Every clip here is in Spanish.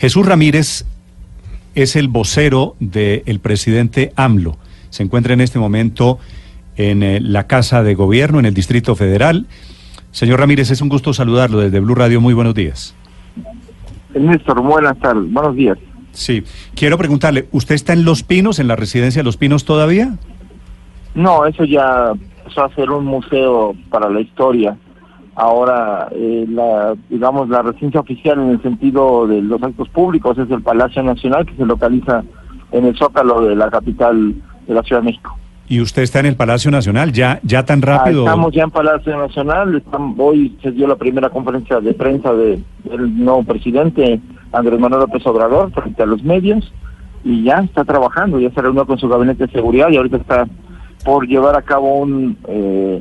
Jesús Ramírez es el vocero del presidente AMLO. Se encuentra en este momento en eh, la Casa de Gobierno, en el Distrito Federal. Señor Ramírez, es un gusto saludarlo desde Blue Radio. Muy buenos días. Néstor, buenas tardes, buenos días. Sí, quiero preguntarle, ¿usted está en Los Pinos, en la residencia de Los Pinos todavía? No, eso ya pasó a ser un museo para la historia. Ahora, eh, la, digamos, la residencia oficial en el sentido de los actos públicos es el Palacio Nacional que se localiza en el Zócalo de la capital de la Ciudad de México. ¿Y usted está en el Palacio Nacional ya, ya tan Ah, rápido? estamos ya en Palacio Nacional, estamos- hoy se dio la primera conferencia de prensa de- del nuevo presidente Andrés Manuel López Obrador frente a los medios y ya está trabajando, ya se reunió con su gabinete de seguridad y ahorita está por llevar a cabo un eh,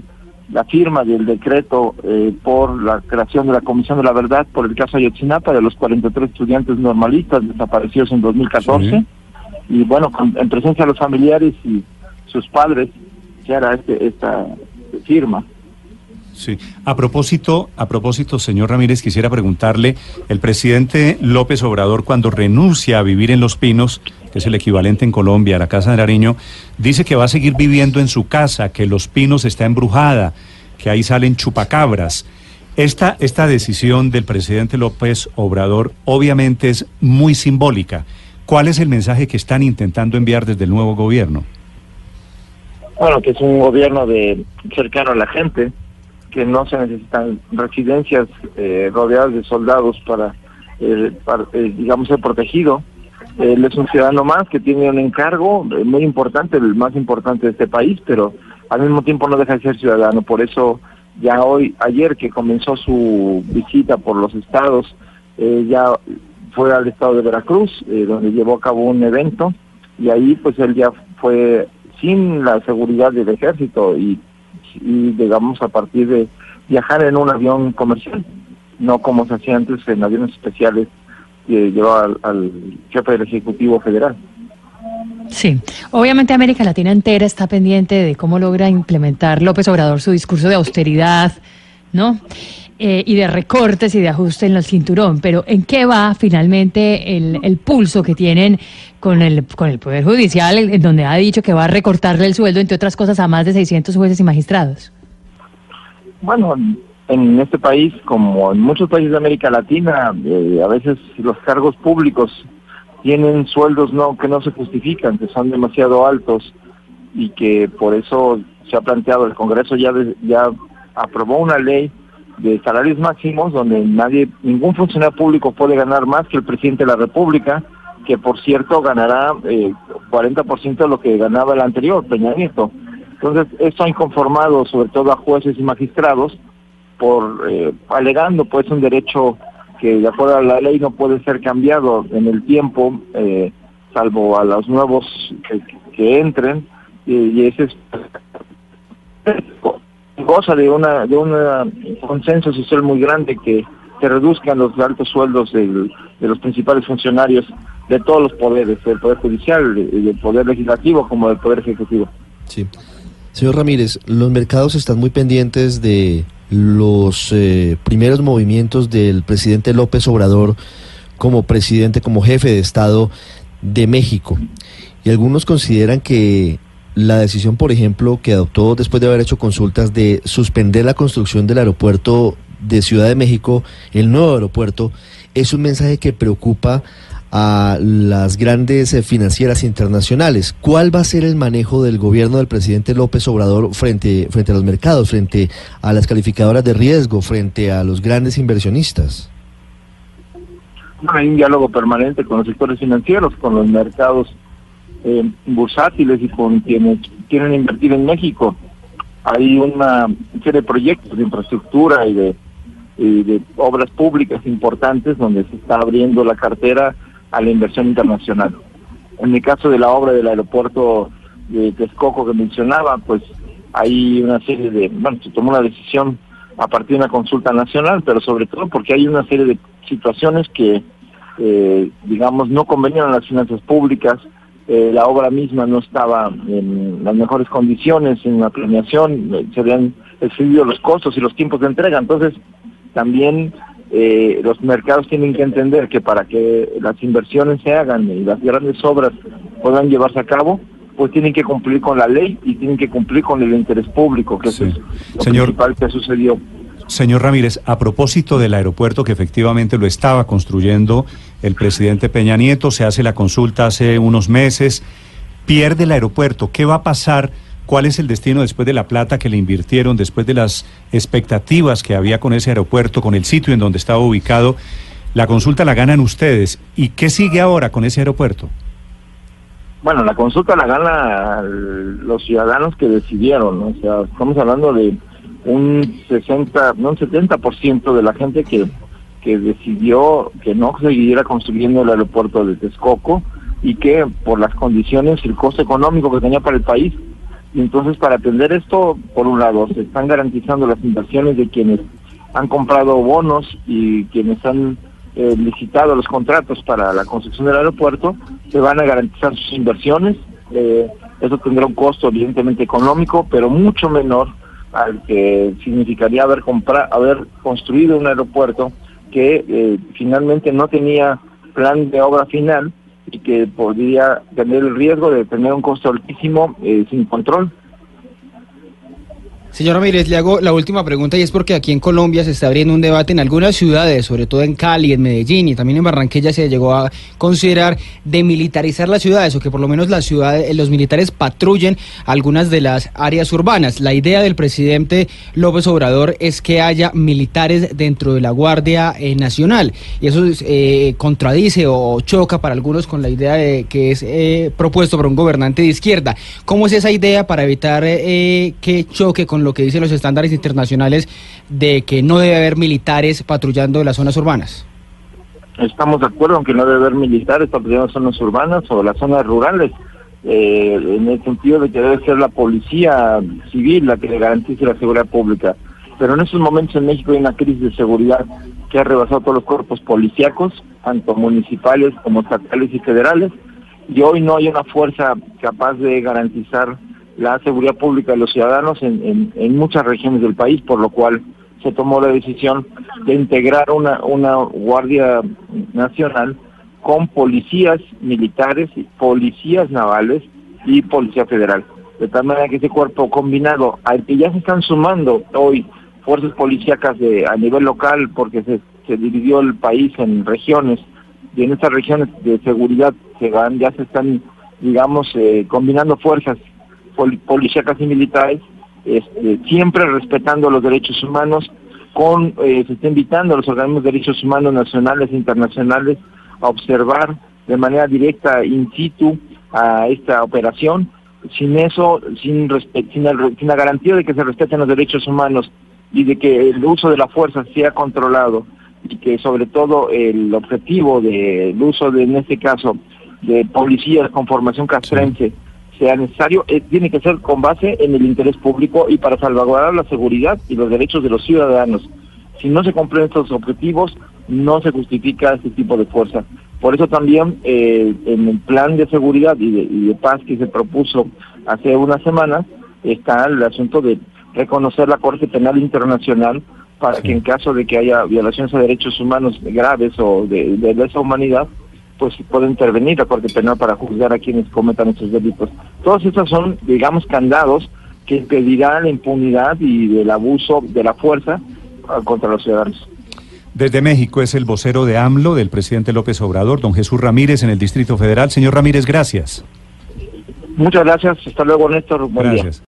la firma del decreto eh, por la creación de la Comisión de la Verdad por el caso Ayotzinapa de los 43 estudiantes normalistas desaparecidos en 2014 Sí. y bueno, con- en presencia de los familiares y sus padres se hará este, esta firma. Sí. A propósito, a propósito, señor Ramírez, quisiera preguntarle, el presidente López Obrador, cuando renuncia a vivir en Los Pinos, que es el equivalente en Colombia a la Casa de Nariño, dice que va a seguir viviendo en su casa, que Los Pinos está embrujada, que ahí salen chupacabras. Esta, esta decisión del presidente López Obrador obviamente es muy simbólica. ¿Cuál es el mensaje que están intentando enviar desde el nuevo gobierno? Bueno, que es un gobierno de cercano a la gente, que no se necesitan residencias eh, rodeadas de soldados para, eh, para, eh, digamos, ser protegido. Él es un ciudadano más que tiene un encargo eh, muy importante, el más importante de este país, pero al mismo tiempo no deja de ser ciudadano. Por eso ya hoy, ayer que comenzó su visita por los estados, eh, ya fue al estado de Veracruz, donde llevó a cabo un evento, y ahí pues él ya fue sin la seguridad del ejército y, y digamos a partir de viajar en un avión comercial, no como se hacía antes en aviones especiales que llevaba al, al jefe del Ejecutivo Federal. Sí, obviamente América Latina entera está pendiente de cómo logra implementar López Obrador su discurso de austeridad, ¿no? Eh, y de recortes y de ajuste en el cinturón, pero ¿en qué va finalmente el, el pulso que tienen con el, con el Poder Judicial, en donde ha dicho que va a recortarle el sueldo, entre otras cosas, a más de 600 jueces y magistrados? Bueno, en este país, como en muchos países de América Latina, eh, a veces los cargos públicos tienen sueldos no que no se justifican, que son demasiado altos y que por eso se ha planteado el Congreso ya de- ya aprobó una ley de salarios máximos donde nadie ningún funcionario público puede ganar más que el presidente de la República, que por cierto ganará eh, 40% de lo que ganaba el anterior, Peña Nieto. Entonces, esto ha inconformado sobre todo a jueces y magistrados por eh, alegando pues un derecho que de acuerdo a la ley no puede ser cambiado en el tiempo, eh, salvo a los nuevos que, que entren, y, y ese es goza de una de un consenso social muy grande que se reduzcan los altos sueldos del- de los principales funcionarios de todos los poderes, del poder judicial, de- del poder legislativo como del poder ejecutivo. Sí. Señor Ramírez, los mercados están muy pendientes de los eh, primeros movimientos del presidente López Obrador como presidente, como jefe de Estado de México. Y algunos consideran que la decisión, por ejemplo, que adoptó después de haber hecho consultas de suspender la construcción del aeropuerto de Ciudad de México, el nuevo aeropuerto, es un mensaje que preocupa a las grandes eh, financieras internacionales. ¿Cuál va a ser el manejo del gobierno del presidente López Obrador frente, frente a los mercados, frente a las calificadoras de riesgo, frente a los grandes inversionistas? Hay un diálogo permanente con los sectores financieros, con los mercados eh, bursátiles y con quienes quieren invertir en México. Hay una serie de proyectos de infraestructura y de, y de obras públicas importantes donde se está abriendo la cartera a la inversión internacional. En el caso de la obra del aeropuerto de Texcoco que mencionaba, pues hay una serie de, bueno, se tomó una decisión a partir de una consulta nacional, pero sobre todo porque hay una serie de situaciones que, eh, digamos, no convenían a las finanzas públicas, eh, la obra misma no estaba en las mejores condiciones en la planeación, eh, se habían excedido los costos y los tiempos de entrega, entonces también los mercados tienen que entender que para que las inversiones se hagan y las grandes obras puedan llevarse a cabo, pues tienen que cumplir con la ley y tienen que cumplir con el interés público, que es lo principal que sucedió. Señor Ramírez, a propósito del aeropuerto que efectivamente lo estaba construyendo el presidente Peña Nieto, se hace la consulta hace unos meses, pierde el aeropuerto, ¿qué va a pasar? ¿Cuál es el destino después de la plata que le invirtieron, después de las expectativas que había con ese aeropuerto, con el sitio en donde estaba ubicado? La consulta la ganan ustedes. ¿Y qué sigue ahora con ese aeropuerto? Bueno, la consulta la gana los ciudadanos que decidieron, o sea, estamos hablando de un 60, no un 70% de la gente que, que decidió que no siguiera construyendo el aeropuerto de Texcoco y que por las condiciones el costo económico que tenía para el país. Entonces para atender esto, por un lado, se están garantizando las inversiones de quienes han comprado bonos y quienes han eh, licitado los contratos para la construcción del aeropuerto, se van a garantizar sus inversiones. Eh, eso tendrá un costo evidentemente económico, pero mucho menor al que significaría haber haber construido un aeropuerto que eh, finalmente no tenía plan de obra final y que podría tener el riesgo de tener un costo altísimo sin control. Señor Ramírez, le hago la última pregunta y es porque aquí en Colombia se está abriendo un debate en algunas ciudades, sobre todo en Cali, en Medellín y también en Barranquilla se llegó a considerar de militarizar las ciudades o que por lo menos las ciudades, los militares patrullen algunas de las áreas urbanas. La idea del presidente López Obrador es que haya militares dentro de la Guardia eh, Nacional y eso eh, contradice o choca para algunos con la idea de que es eh, propuesto por un gobernante de izquierda. ¿Cómo es esa idea para evitar que choque con lo que dicen los estándares internacionales de que no debe haber militares patrullando las zonas urbanas. Estamos de acuerdo en que no debe haber militares patrullando las zonas urbanas o las zonas rurales, eh, en el sentido de que debe ser la policía civil la que le garantice la seguridad pública. Pero en estos momentos en México hay una crisis de seguridad que ha rebasado todos los cuerpos policíacos, tanto municipales como estatales y federales, y hoy no hay una fuerza capaz de garantizar la seguridad pública de los ciudadanos en, en, muchas regiones del país, por lo cual se tomó la decisión de integrar una, una Guardia Nacional con policías militares, policías navales y Policía Federal. De tal manera que ese cuerpo combinado, al que ya se están sumando hoy fuerzas policíacas de, a nivel local, porque se, se dividió el país en regiones, y en estas regiones de seguridad se van, ya se están, digamos, eh, combinando fuerzas policíacas y militares, este, siempre respetando los derechos humanos, con eh, se está invitando a los organismos de derechos humanos nacionales e internacionales a observar de manera directa in situ a esta operación. Sin eso, sin, sin, sin la garantía de que se respeten los derechos humanos y de que el uso de la fuerza sea controlado y que sobre todo el objetivo del uso de, en este caso, de policías con formación castrense, sea necesario, eh, tiene que ser con base en el interés público y para salvaguardar la seguridad y los derechos de los ciudadanos. Si no se cumplen estos objetivos, no se justifica este tipo de fuerza. Por eso también eh, en el plan de seguridad y de, paz que se propuso hace unas semanas está el asunto de reconocer la Corte Penal Internacional para que en caso de que haya violaciones a derechos humanos graves o de, de esa humanidad, pues puede intervenir la Corte Penal para juzgar a quienes cometan estos delitos. Todos estos son, digamos, candados que impedirán la impunidad y el abuso de la fuerza ah, contra los ciudadanos. Desde México es el vocero de AMLO, del presidente López Obrador, don Jesús Ramírez, en el Distrito Federal. Señor Ramírez, gracias. Muchas gracias. Hasta luego, Néstor. Buen gracias.